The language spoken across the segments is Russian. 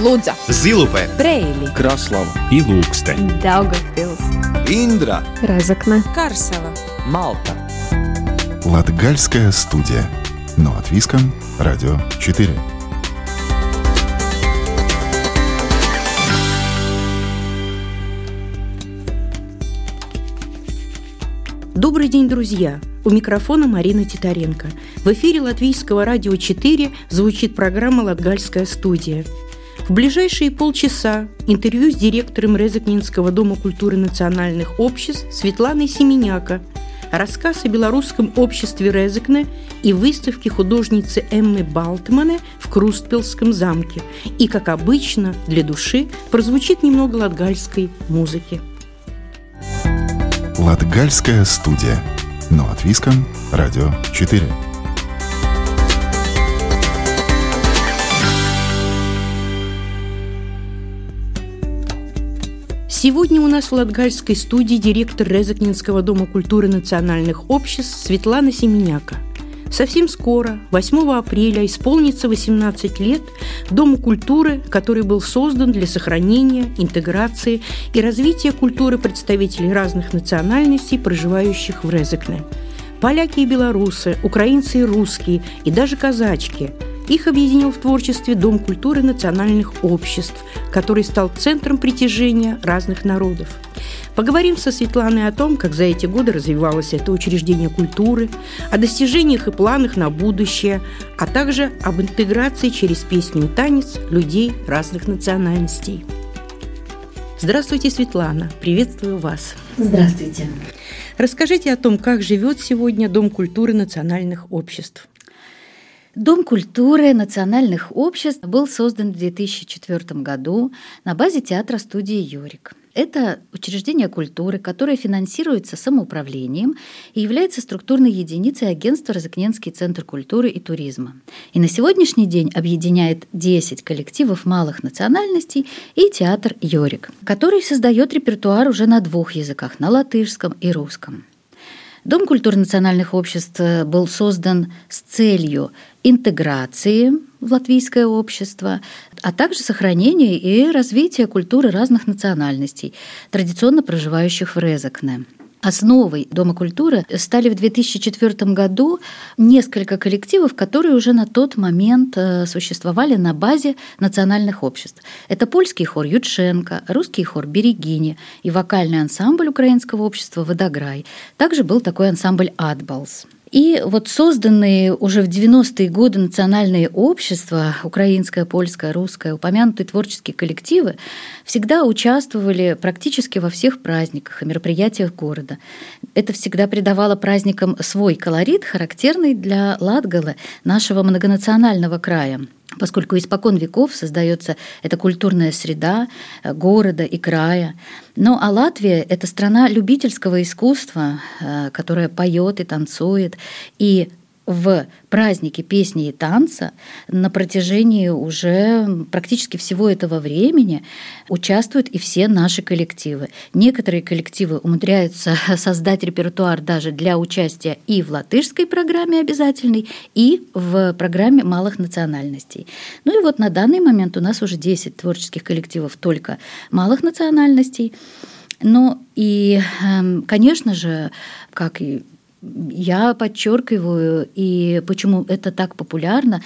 Лудза, Зилупе, Брейли, Краслава и Лукстē. Daugavpils, Индра Разокна. Карсела. Малта Латгальская студия. Но от Виском. Радио 4. Добрый день, друзья! У микрофона Марина Титаренко. В эфире Латвийского радио 4 звучит программа «Латгальская студия». В ближайшие полчаса интервью с директором Резакнинского дома культуры национальных обществ Светланой Семеняка, рассказ о белорусском обществе Резекне и выставке художницы Эммы Балтмане в Крустпилском замке. И, как обычно, для души прозвучит немного латгальской музыки. Латгальская студия. Но от Виском. Радио 4. Сегодня у нас в Латгальской студии директор Резакнинского дома культуры национальных обществ Светлана Семеняка. Совсем скоро, 8 апреля, исполнится 18 лет Дому культуры, который был создан для сохранения, интеграции и развития культуры представителей разных национальностей, проживающих в Резекне. Поляки и белорусы, украинцы и русские, и даже казачки – их объединил в творчестве Дом культуры национальных обществ, который стал центром притяжения разных народов. Поговорим со Светланой о том, как за эти годы развивалось это учреждение культуры, о достижениях и планах на будущее, а также об интеграции через песню и танец людей разных национальностей. Здравствуйте, Светлана. Приветствую вас. Здравствуйте. Расскажите о том, как живет сегодня Дом культуры национальных обществ. Дом культуры национальных обществ был создан в 2004 году на базе театра-студии «Юрик». Это учреждение культуры, которое финансируется самоуправлением и является структурной единицей агентства «Розыкненский центр культуры и туризма». И на сегодняшний день объединяет 10 коллективов малых национальностей и театр «Йорик», который создает репертуар уже на двух языках – на латышском и русском. Дом культуры национальных обществ был создан с целью интеграции в латвийское общество, а также сохранения и развития культуры разных национальностей, традиционно проживающих в Резакне. Основой Дома культуры стали в 2004 году несколько коллективов, которые уже на тот момент э, существовали на базе национальных обществ. Это польский хор Ютшенко, русский хор Берегини и вокальный ансамбль украинского общества «Водограй». Также был такой ансамбль «Адбалс». И вот созданные уже в 90-е годы национальные общества, украинское, польское, русское, упомянутые творческие коллективы, всегда участвовали практически во всех праздниках и мероприятиях города. Это всегда придавало праздникам свой колорит, характерный для Латгала, нашего многонационального края поскольку испокон веков создается эта культурная среда э, города и края. Ну а Латвия – это страна любительского искусства, э, которая поет и танцует. И в празднике песни и танца на протяжении уже практически всего этого времени участвуют и все наши коллективы. Некоторые коллективы умудряются создать репертуар даже для участия и в латышской программе обязательной, и в программе малых национальностей. Ну и вот на данный момент у нас уже 10 творческих коллективов только малых национальностей. Ну и, эм, конечно же, как и я подчеркиваю, и почему это так популярно,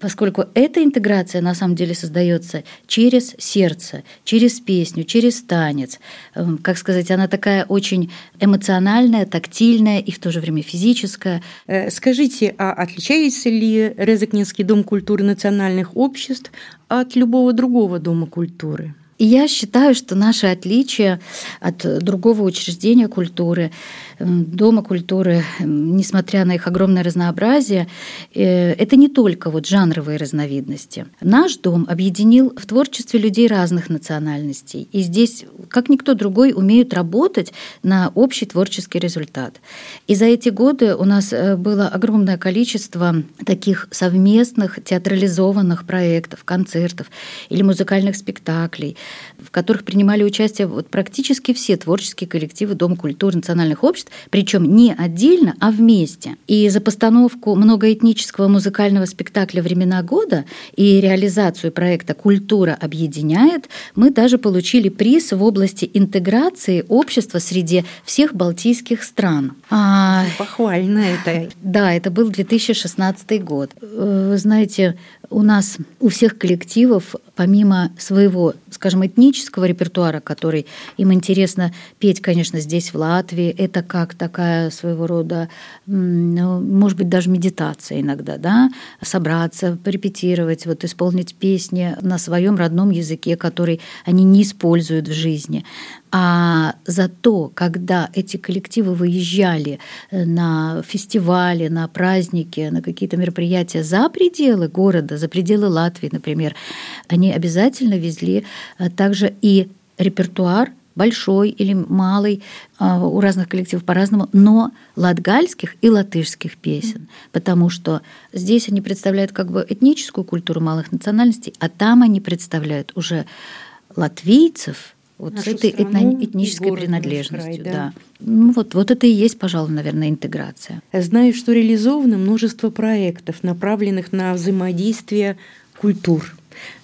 поскольку эта интеграция на самом деле создается через сердце, через песню, через танец. Эм, как сказать, она такая очень эмоциональная, тактильная и в то же время физическая. Э, скажите, а отличается ли Резакнинский дом культуры национальных обществ от любого другого дома культуры? И я считаю, что наше отличие от другого учреждения культуры, Дома культуры, несмотря на их огромное разнообразие, э, это не только вот жанровые разновидности. Наш дом объединил в творчестве людей разных национальностей. И здесь, как никто другой, умеют работать на общий творческий результат. И за эти годы у нас э, было огромное количество таких совместных театрализованных проектов, концертов или музыкальных спектаклей – в которых принимали участие вот практически все творческие коллективы Дома культуры национальных обществ, причем не отдельно, а вместе. И за постановку многоэтнического музыкального спектакля «Времена года» и реализацию проекта «Культура объединяет» мы даже получили приз в области интеграции общества среди всех балтийских стран. А, Похвально это. Да, это был 2016 год. Э, вы знаете, у нас у всех коллективов, помимо своего, скажем, этнического репертуара, который им интересно петь, конечно, здесь, в Латвии, это как такая своего рода, ну, может быть, даже медитация иногда, да, собраться, порепетировать, вот исполнить песни на своем родном языке, который они не используют в жизни. А зато, когда эти коллективы выезжали э, на фестивали, на праздники, на какие-то мероприятия за пределы города, за пределы Латвии, например, они обязательно везли э, также и репертуар большой или малый, э, у разных коллективов по-разному, но латгальских и латышских песен, потому что здесь они представляют как бы этническую культуру малых национальностей, а там они представляют уже латвийцев, вот с этой страну, этнической принадлежностью. Край, да. Да. Ну, вот, вот это и есть, пожалуй, наверное, интеграция. Знаю, что реализовано множество проектов, направленных на взаимодействие культур.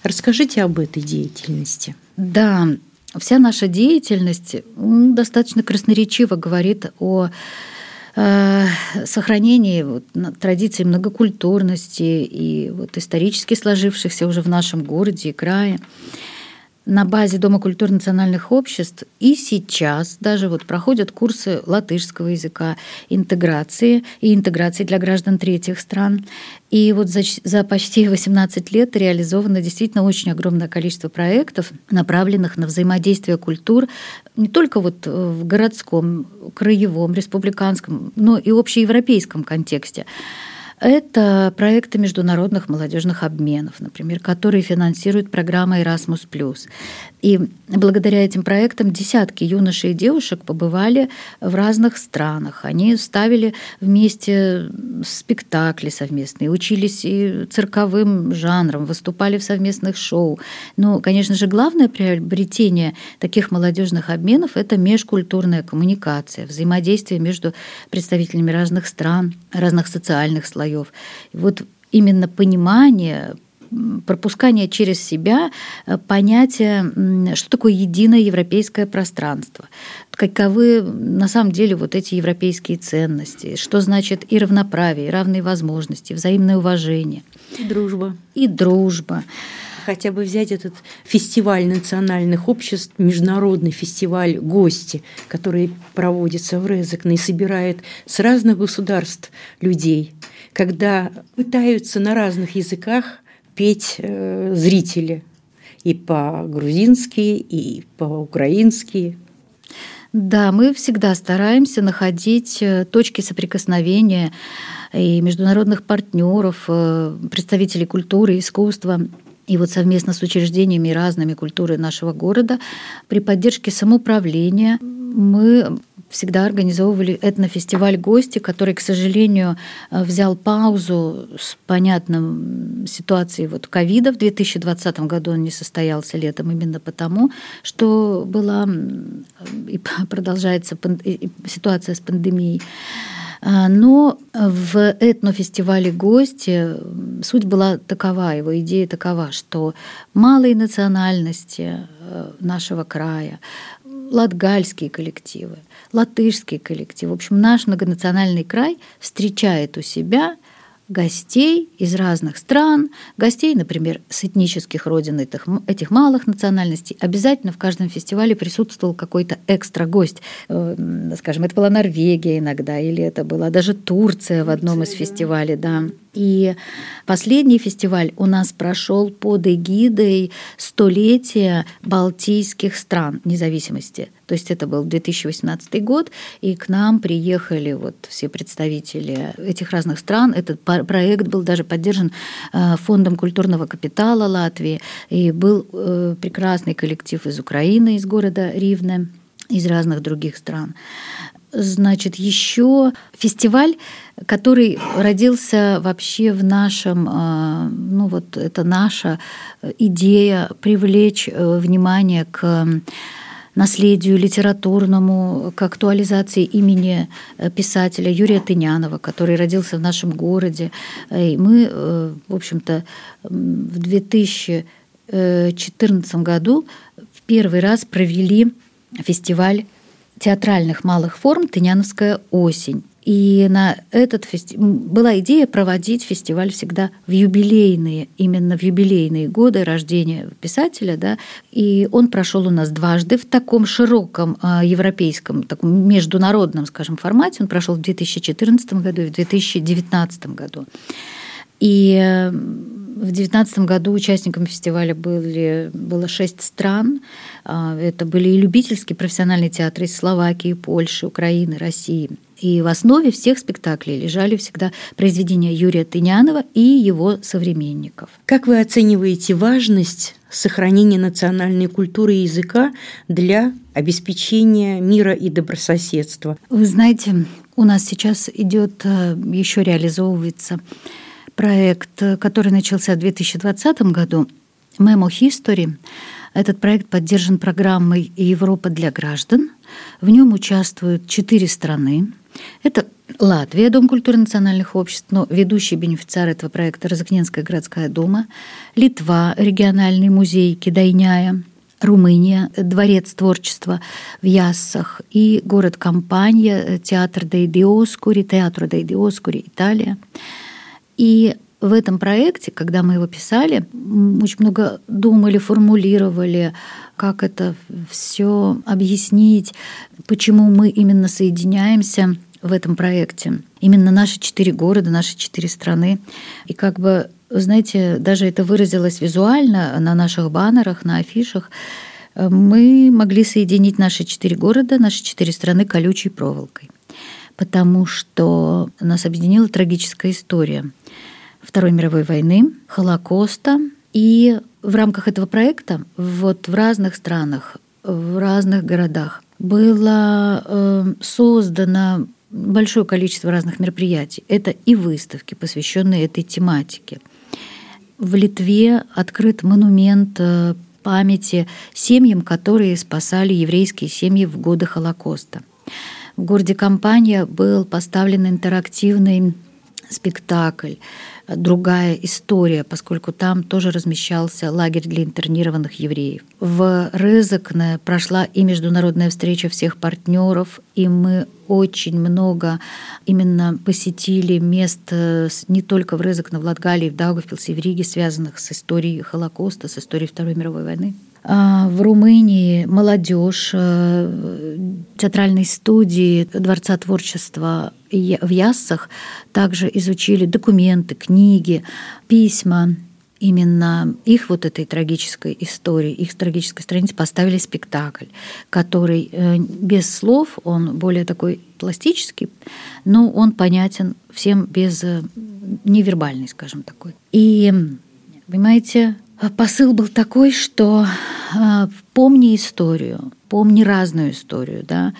Расскажите об этой деятельности. Да, вся наша деятельность достаточно красноречиво говорит о э, сохранении вот, традиций многокультурности и вот исторически сложившихся уже в нашем городе и крае на базе Дома культуры национальных обществ и сейчас даже вот проходят курсы латышского языка, интеграции и интеграции для граждан третьих стран. И вот за, за почти 18 лет реализовано действительно очень огромное количество проектов, направленных на взаимодействие культур не только вот в городском, краевом, республиканском, но и общеевропейском контексте. Это проекты международных молодежных обменов, например, которые финансирует программа Erasmus+. И благодаря этим проектам десятки юношей и девушек побывали в разных странах. Они ставили вместе спектакли совместные, учились и цирковым жанрам, выступали в совместных шоу. Но, конечно же, главное приобретение таких молодежных обменов – это межкультурная коммуникация, взаимодействие между представителями разных стран, разных социальных слоев слоев. Вот именно понимание, пропускание через себя э, понятия, что такое единое европейское пространство, каковы на самом деле вот эти европейские ценности, что значит и равноправие, и равные возможности, взаимное уважение. И дружба. И дружба хотя бы взять этот фестиваль национальных обществ, международный фестиваль «Гости», который проводится в Резекне и собирает с разных государств людей, когда пытаются на разных языках петь э, зрители и по-грузински, и по-украински. Да, мы всегда стараемся находить э, точки соприкосновения и международных партнеров, э, представителей культуры, искусства и вот совместно с учреждениями разными культуры нашего города при поддержке самоуправления мы всегда организовывали этнофестиваль «Гости», который, к сожалению, взял паузу с понятным ситуацией вот ковида. В 2020 году он не состоялся летом именно потому, что была и продолжается ситуация с пандемией. А, но в этнофестивале «Гости» суть была такова, его идея такова, что малые национальности э, нашего края, латгальские коллективы, латышские коллективы, в общем, наш многонациональный край встречает у себя – гостей из разных стран, гостей, например, с этнических родин этих, этих малых национальностей. Обязательно в каждом фестивале присутствовал какой-то экстра гость. Э, скажем, это была Норвегия иногда, или это была даже Турция в одном из фестивалей, да. И последний фестиваль у нас прошел под эгидой столетия балтийских стран независимости. То есть это был 2018 год, и к нам приехали вот все представители этих разных стран. Этот проект был даже поддержан э, Фондом культурного капитала Латвии, и был э, прекрасный коллектив из Украины, из города Ривне, из разных других стран. Значит, еще фестиваль, который родился вообще в нашем, а, ну вот это наша идея привлечь э, внимание к наследию литературному, к актуализации имени э, писателя Юрия Тынянова, который родился в нашем городе. И мы, э, в общем-то, в 2014 году в первый раз провели фестиваль театральных малых форм «Тыняновская осень». И на этот фести... была идея проводить фестиваль всегда в юбилейные, именно в юбилейные годы рождения писателя, да, и он прошел у нас дважды в таком широком э, европейском, таком международном, скажем, формате. Он прошел в 2014 году и в 2019 году. И э, в 2019 году участниками фестиваля были, было шесть стран. А, это были и любительские профессиональные театры из Словакии, Польши, Украины, России. И в основе всех спектаклей лежали всегда произведения Юрия Тынянова и его современников. Как вы оцениваете важность сохранения национальной культуры и языка для обеспечения мира и добрососедства? Вы знаете, у нас сейчас идет э, еще реализовывается проект, который начался в 2020 году, Memo History. Этот проект поддержан программой «Европа для граждан». В нем участвуют четыре страны. Это Латвия, Дом культуры национальных обществ, но ведущий бенефициар этого проекта – Розыкненская городская дума, Литва, региональный музей Кидайняя, Румыния, Дворец творчества в Яссах и город Компания, театр Дей Диоскури, театр Дей Диоскури, Италия – и в этом проекте, когда мы его писали, очень много думали, формулировали, как это все объяснить, почему мы именно соединяемся в этом проекте. Именно наши четыре города, наши четыре страны. И как бы, знаете, даже это выразилось визуально на наших баннерах, на афишах. Мы могли соединить наши четыре города, наши четыре страны колючей проволокой потому что нас объединила трагическая история Второй мировой войны, Холокоста. И в рамках этого проекта вот в разных странах, в разных городах было э, создано большое количество разных мероприятий. Это и выставки, посвященные этой тематике. В Литве открыт монумент э, памяти семьям, которые спасали еврейские семьи в годы Холокоста. В городе Компания был поставлен интерактивный спектакль, другая история, поскольку там тоже размещался лагерь для интернированных евреев. В Рызыкне прошла и международная встреча всех партнеров, и мы очень много именно посетили мест э, не только в Рызыкне, в Латгалии, в Даугавпилсе, в Риге, связанных с историей Холокоста, с историей Второй мировой войны. А, в Румынии молодежь э, театральной студии Дворца творчества в Яссах также изучили документы, книги, письма именно их вот этой трагической истории, их трагической страницы поставили спектакль, который э, без слов, он более такой пластический, но он понятен всем без э, невербальный, скажем такой. И, понимаете, посыл был такой, что а, помни историю, помни разную историю, да,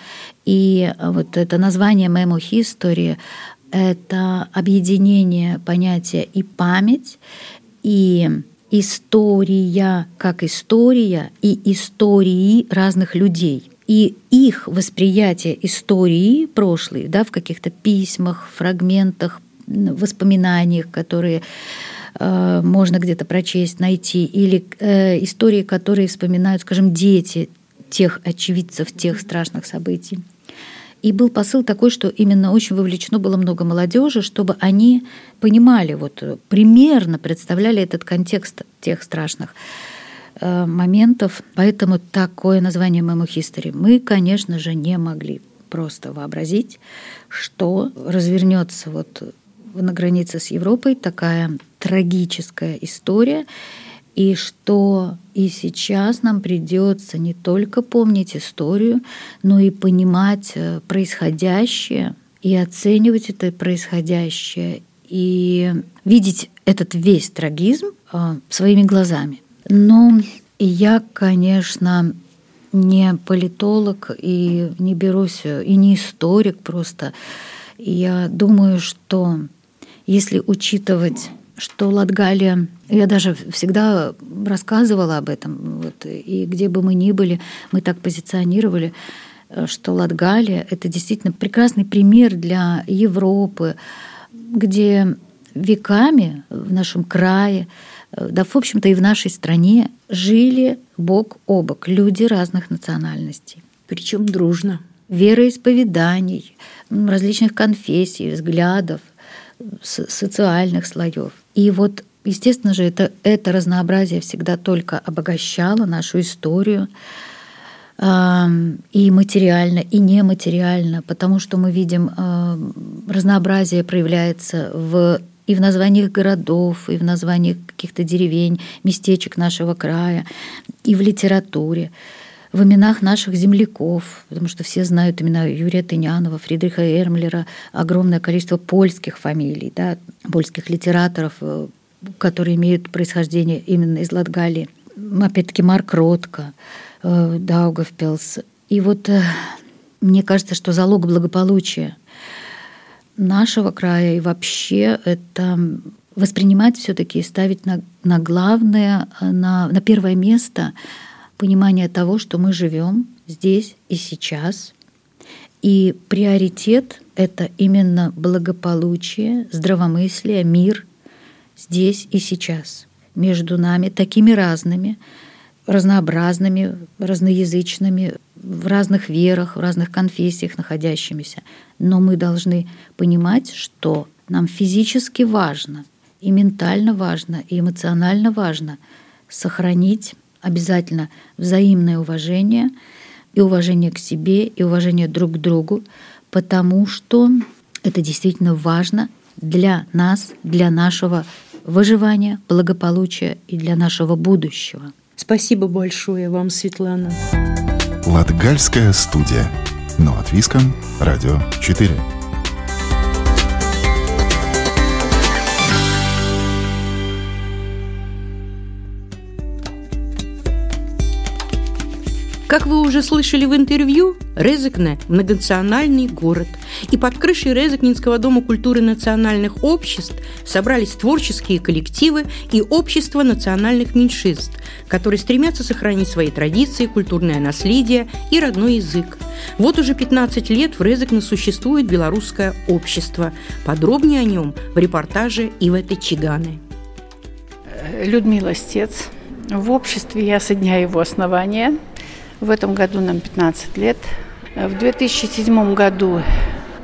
и вот это название «Memo History» — это объединение понятия и память, и история как история, и истории разных людей. И их восприятие истории прошлой, да, в каких-то письмах, фрагментах, воспоминаниях, которые Э, можно где-то прочесть, найти, или э, истории, которые вспоминают, скажем, дети тех очевидцев, тех страшных событий. И был посыл такой, что именно очень вовлечено было много молодежи, чтобы они понимали, вот примерно представляли этот контекст тех страшных э, моментов. Поэтому такое название Memo History. Мы, конечно же, не могли просто вообразить, что развернется вот на границе с Европой такая трагическая история, и что и сейчас нам придется не только помнить историю, но и понимать э, происходящее и оценивать это происходящее и видеть этот весь трагизм э, своими глазами. Но я, конечно, не политолог и не берусь, и не историк просто. Я думаю, что если учитывать, что Латгалия, я даже всегда рассказывала об этом, вот, и где бы мы ни были, мы так позиционировали, что Латгалия — это действительно прекрасный пример для Европы, где веками в нашем крае, да, в общем-то, и в нашей стране жили бок о бок люди разных национальностей. Причем дружно. Вероисповеданий, различных конфессий, взглядов, социальных слоев. И вот, естественно же, это, это разнообразие всегда только обогащало нашу историю, и материально, и нематериально, потому что мы видим, разнообразие проявляется в и в названиях городов, и в названиях каких-то деревень, местечек нашего края, и в литературе, в именах наших земляков, потому что все знают имена Юрия Тынянова, Фридриха Эрмлера, огромное количество польских фамилий, да, польских литераторов, э, которые имеют происхождение именно из Латгалии. Опять-таки Марк Ротко, э, Даугавпилс. И вот э, мне кажется, что залог благополучия нашего края и вообще это воспринимать все-таки и ставить на, на главное, на, на первое место понимание того, что мы живем здесь и сейчас. И приоритет — это именно благополучие, здравомыслие, мир здесь и сейчас. Между нами такими разными, разнообразными, разноязычными, в разных верах, в разных конфессиях находящимися. Но мы должны понимать, что нам физически важно, и ментально важно, и эмоционально важно сохранить обязательно взаимное уважение и уважение к себе, и уважение друг к другу, потому что это действительно важно для нас, для нашего выживания, благополучия и для нашего будущего. Спасибо большое вам, Светлана. Латгальская студия. Но от Виском. Радио 4. Как вы уже слышали в интервью, Резекне – многонациональный город. И под крышей Резекнинского дома культуры национальных обществ собрались творческие коллективы и общества национальных меньшинств, которые стремятся сохранить свои традиции, культурное наследие и родной язык. Вот уже 15 лет в Резекне существует белорусское общество. Подробнее о нем в репортаже Иветы Чиганы. Людмила Стец. В обществе я со дня его основания – в этом году нам 15 лет. В 2007 году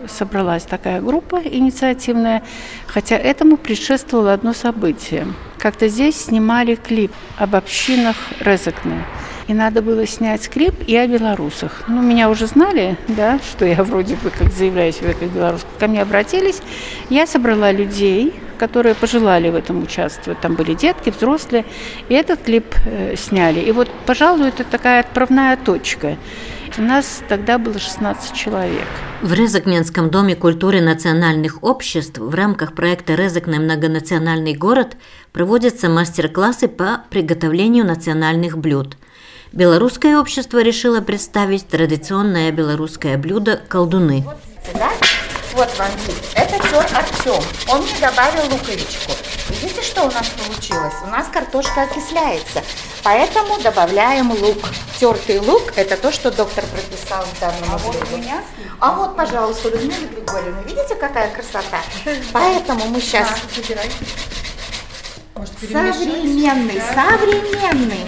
собралась такая группа инициативная, хотя этому предшествовало одно событие. Как-то здесь снимали клип об общинах Резекне. И надо было снять клип и о белорусах. Ну, меня уже знали, да, что я вроде бы как заявляю себя как белорус. Ко мне обратились. Я собрала людей, которые пожелали в этом участвовать. Там были детки, взрослые, и этот клип э, сняли. И вот, пожалуй, это такая отправная точка. У нас тогда было 16 человек. В Резакненском доме культуры национальных обществ в рамках проекта «Резакне многонациональный город» проводятся мастер-классы по приготовлению национальных блюд. Белорусское общество решило представить традиционное белорусское блюдо «колдуны». Да? Вот вам вид. Это тер Артем. Он мне добавил луковичку. Видите, что у нас получилось? У нас картошка окисляется, поэтому добавляем лук. Тертый лук – это то, что доктор прописал в данном а блюде. Вот меня? А вот, пожалуйста, Людмила Григорьевна, видите, какая красота? Поэтому мы сейчас... современный, современный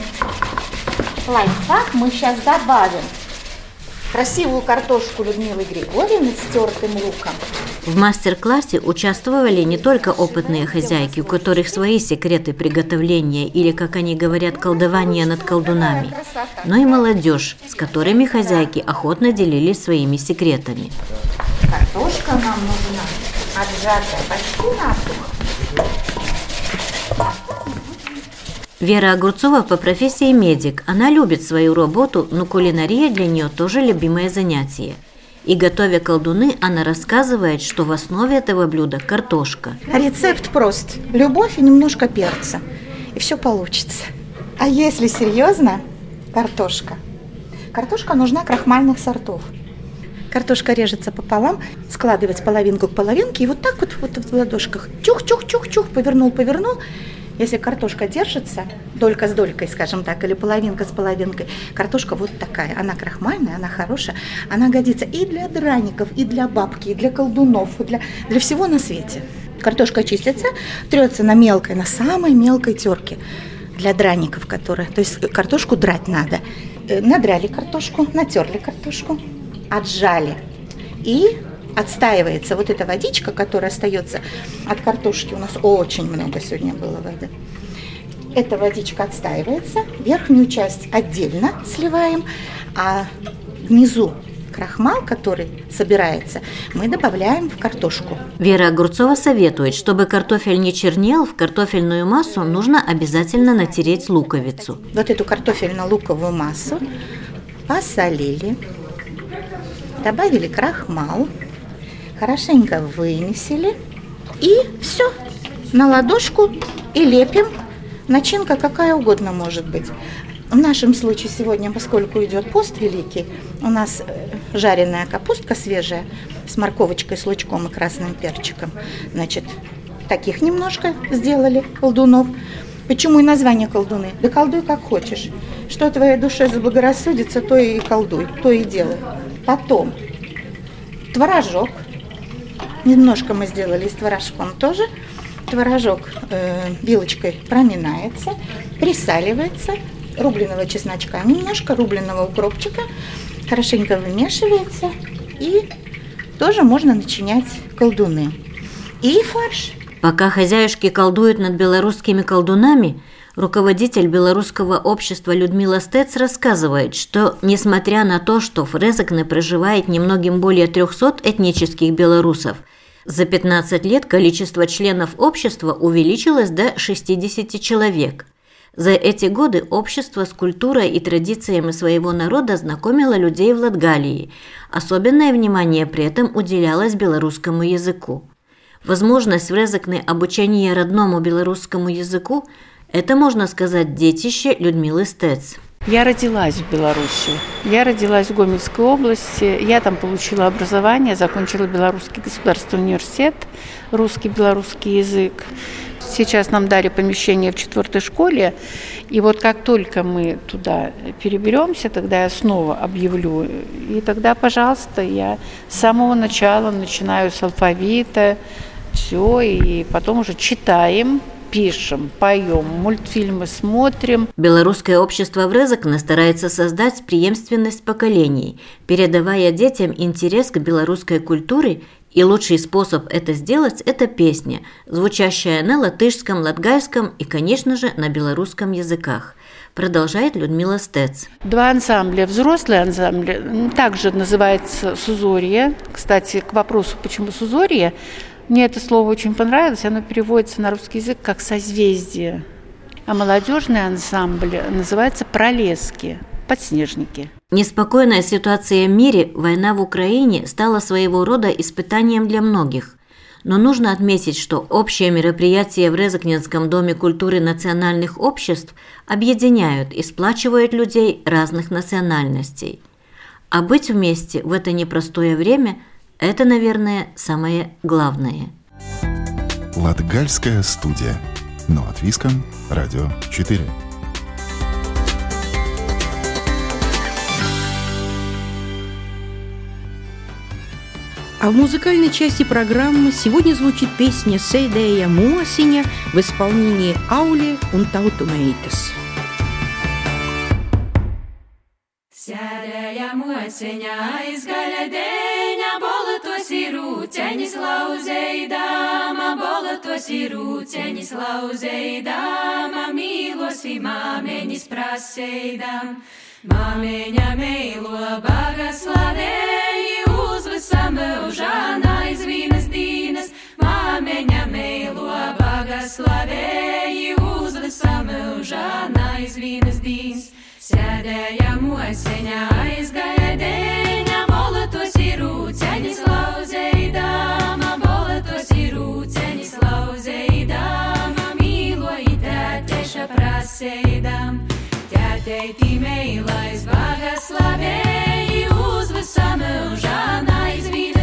лайфхак мы сейчас добавим красивую картошку Людмилы Григорьевны с тертым луком. В мастер-классе участвовали не только опытные хозяйки, у которых свои секреты приготовления или, как они говорят, колдования над колдунами, но и молодежь, с которыми хозяйки охотно делились своими секретами. Картошка нам нужна отжатая почти насухо. Вера Огурцова по профессии медик. Она любит свою работу, но кулинария для нее тоже любимое занятие. И готовя колдуны, она рассказывает, что в основе этого блюда картошка. Рецепт прост. Любовь и немножко перца. И все получится. А если серьезно, картошка. Картошка нужна крахмальных сортов. Картошка режется пополам, складывать половинку к половинке, и вот так вот, вот в ладошках. Чух-чух-чух-чух, повернул, повернул. Если картошка держится, долька с долькой, скажем так, или половинка с половинкой, картошка вот такая. Она крахмальная, она хорошая, она годится и для драников, и для бабки, и для колдунов, и для, для всего на свете. Картошка чистится, трется на мелкой, на самой мелкой терке для драников, которые, то есть картошку драть надо. Э, надрали картошку, натерли картошку, отжали. И отстаивается вот эта водичка, которая остается от картошки. У нас очень много сегодня было воды. Эта водичка отстаивается, верхнюю часть отдельно сливаем, а внизу крахмал, который собирается, мы добавляем в картошку. Вера Огурцова советует, чтобы картофель не чернел, в картофельную массу нужно обязательно натереть луковицу. Вот эту картофельно-луковую массу посолили, добавили крахмал, хорошенько вымесили и все на ладошку и лепим. Начинка какая угодно может быть. В нашем случае сегодня, поскольку идет пост великий, у нас э, жареная капустка свежая с морковочкой, с лучком и красным перчиком. Значит, таких немножко сделали колдунов. Почему и название колдуны? Да колдуй как хочешь. Что твоей душе заблагорассудится, то и колдуй, то и делай. Потом творожок. Немножко мы сделали с творожком тоже. Творожок э, вилочкой проминается, присаливается, рубленого чесночка немножко, рубленого укропчика, хорошенько вымешивается и тоже можно начинять колдуны. И фарш. Пока хозяюшки колдуют над белорусскими колдунами, руководитель белорусского общества Людмила Стец рассказывает, что, несмотря на то, что в Резекне проживает немногим более 300 этнических белорусов, за 15 лет количество членов общества увеличилось до 60 человек. За эти годы общество с культурой и традициями своего народа знакомило людей в Латгалии. Особенное внимание при этом уделялось белорусскому языку. Возможность в Резекне обучения родному белорусскому языку – это, можно сказать, детище Людмилы Стец. Я родилась в Беларуси. Я родилась в Гомельской области. Я там получила образование, закончила Белорусский государственный университет, русский, белорусский язык. Сейчас нам дали помещение в четвертой школе, и вот как только мы туда переберемся, тогда я снова объявлю. И тогда, пожалуйста, я с самого начала начинаю с алфавита, все, и потом уже читаем, пишем, поем, мультфильмы смотрим. Белорусское общество в Резакне старается создать преемственность поколений, передавая детям интерес к белорусской культуре и лучший способ это сделать – это песня, звучащая на латышском, латгальском и, конечно же, на белорусском языках. Продолжает Людмила Стец. Два ансамбля. Взрослый ансамбль также называется «Сузорье». Кстати, к вопросу, почему «Сузорье», мне это слово очень понравилось. Оно переводится на русский язык как «созвездие». А молодежный ансамбль называется «Пролески», «Подснежники». Неспокойная ситуация в мире, война в Украине стала своего рода испытанием для многих. Но нужно отметить, что общие мероприятия в Резакненском доме культуры национальных обществ объединяют и сплачивают людей разных национальностей. А быть вместе в это непростое время – это, наверное, самое главное. Латгальская студия. Но от Виском. Радио 4. А в музыкальной части программы сегодня звучит песня «Сейдея Муасиня» в исполнении Аули Унтаутумейтес. Mosiņā aizgaļa dēņa, bolotos ir rūceņis lauzeidāma, bolotos ir rūceņis lauzeidāma, mīlosi māmeņis praseidām. Māmeņa meilo bagaslavēji uz visam mūžāna izvīnas dīnas, māmeņa meilo bagaslavēji uz visam mūžāna izvīnas dīnas. Sēdējām oseņā aizgaidēji. sēdām. Tētei Timei, lai es bagā slavēju uz visam mūžā, aizvīd.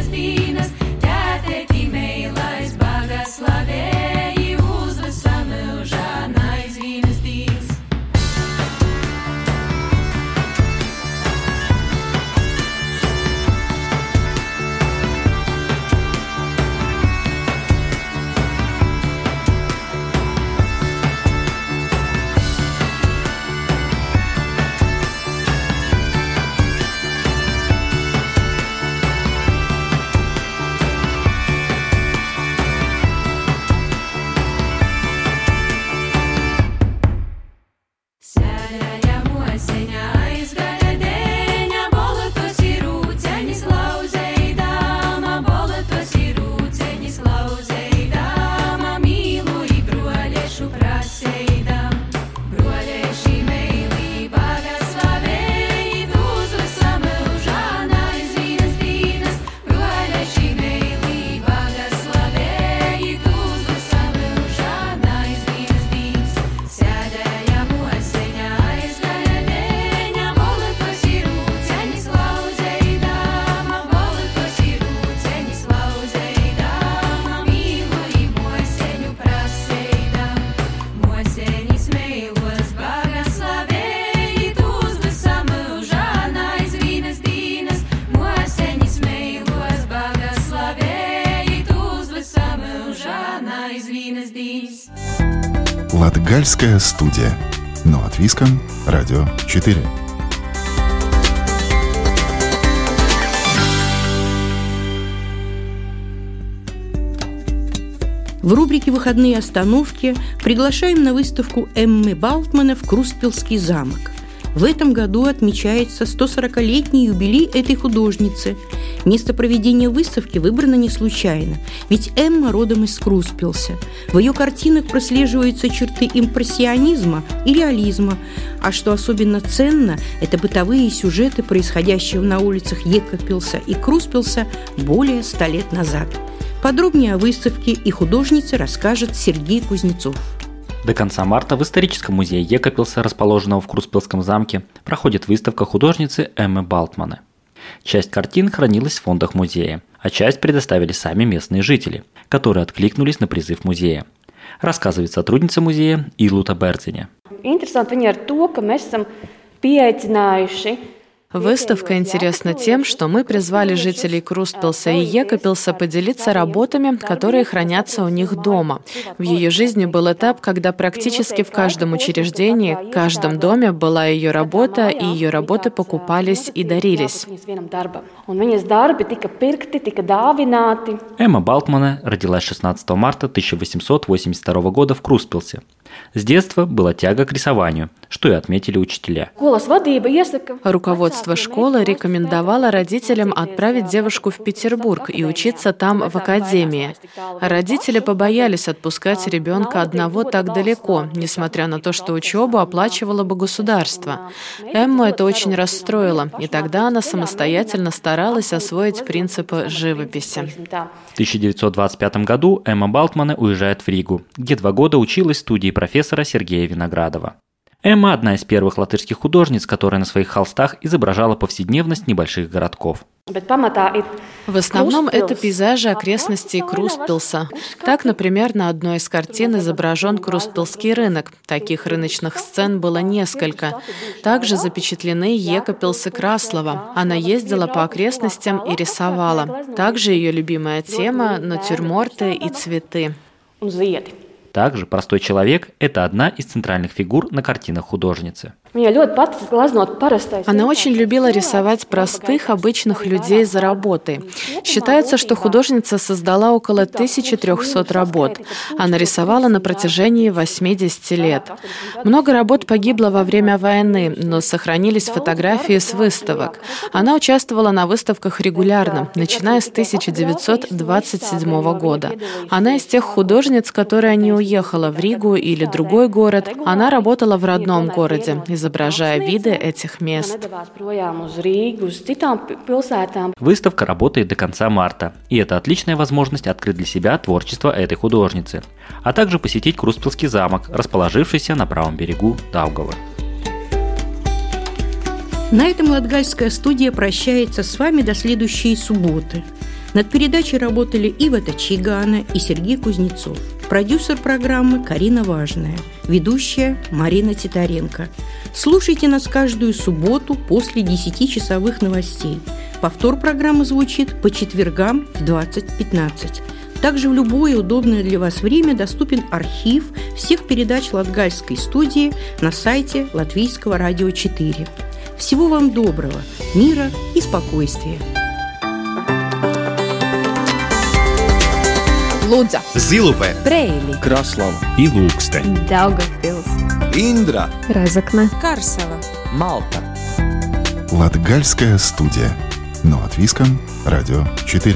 Латгальская студия. Но от. Радио 4. В рубрике «Выходные остановки» приглашаем на выставку Эммы Балтмана в Круспилский замок. В этом году отмечается 140-летний юбилей этой художницы. Место проведения выставки выбрано не случайно, ведь Эмма родом из Круспилса. В ее картинах прослеживаются черты импрессионизма и реализма, а что особенно ценно, это бытовые сюжеты, происходящие на улицах Екапилса и Круспилса более ста лет назад. Подробнее о выставке и художнице расскажет Сергей Кузнецов. До конца марта в историческом музее Екапилса, расположенного в Круспилском замке, проходит выставка художницы Эммы Балтмана. Часть картин хранилась в фондах музея, а часть предоставили сами местные жители, которые откликнулись на призыв музея. Рассказывает сотрудница музея Илута viņa ar to, ka mēs esam pieaicinājuši Выставка интересна тем, что мы призвали жителей Круспилса и Екапилса поделиться работами, которые хранятся у них дома. В ее жизни был этап, когда практически в каждом учреждении, в каждом доме была ее работа, и ее работы покупались и дарились. Эмма Балтмана родилась 16 марта 1882 года в Круспилсе. С детства была тяга к рисованию, что и отметили учителя. Руководство школы рекомендовало родителям отправить девушку в Петербург и учиться там в академии. Родители побоялись отпускать ребенка одного так далеко, несмотря на то, что учебу оплачивало бы государство. Эмму это очень расстроило, и тогда она самостоятельно старалась освоить принципы живописи. В 1925 году Эмма Балтмана уезжает в Ригу, где два года училась в студии профессора Сергея Виноградова. Эмма – одна из первых латышских художниц, которая на своих холстах изображала повседневность небольших городков. В основном это пейзажи окрестностей Круспилса. Так, например, на одной из картин изображен Круспилский рынок. Таких рыночных сцен было несколько. Также запечатлены Екапилс и Краслова. Она ездила по окрестностям и рисовала. Также ее любимая тема – натюрморты и цветы. Также простой человек – это одна из центральных фигур на картинах художницы. Она очень любила рисовать простых, обычных людей за работой. Считается, что художница создала около 1300 работ. Она рисовала на протяжении 80 лет. Много работ погибло во время войны, но сохранились фотографии с выставок. Она участвовала на выставках регулярно, начиная с 1927 года. Она из тех художниц, которая не уехала в Ригу или другой город. Она работала в родном городе, изображая виды этих мест. Выставка работает до конца марта, и это отличная возможность открыть для себя творчество этой художницы, а также посетить Круспилский замок, расположившийся на правом берегу Даугава. На этом Латгальская студия прощается с вами до следующей субботы. Над передачей работали Ива Тачигана и Сергей Кузнецов. Продюсер программы Карина Важная. Ведущая Марина Титаренко. Слушайте нас каждую субботу после 10-часовых новостей. Повтор программы звучит по четвергам в 20.15. Также в любое удобное для вас время доступен архив всех передач Латгальской студии на сайте Латвийского радио 4. Всего вам доброго, мира и спокойствия. Лудза, Зилупе, Брейли, Краслава. И Лукстен, Daugavpils, Индра, Разокна, Карсела, Малта. Латгальская студия. Но от Виском, Радио 4.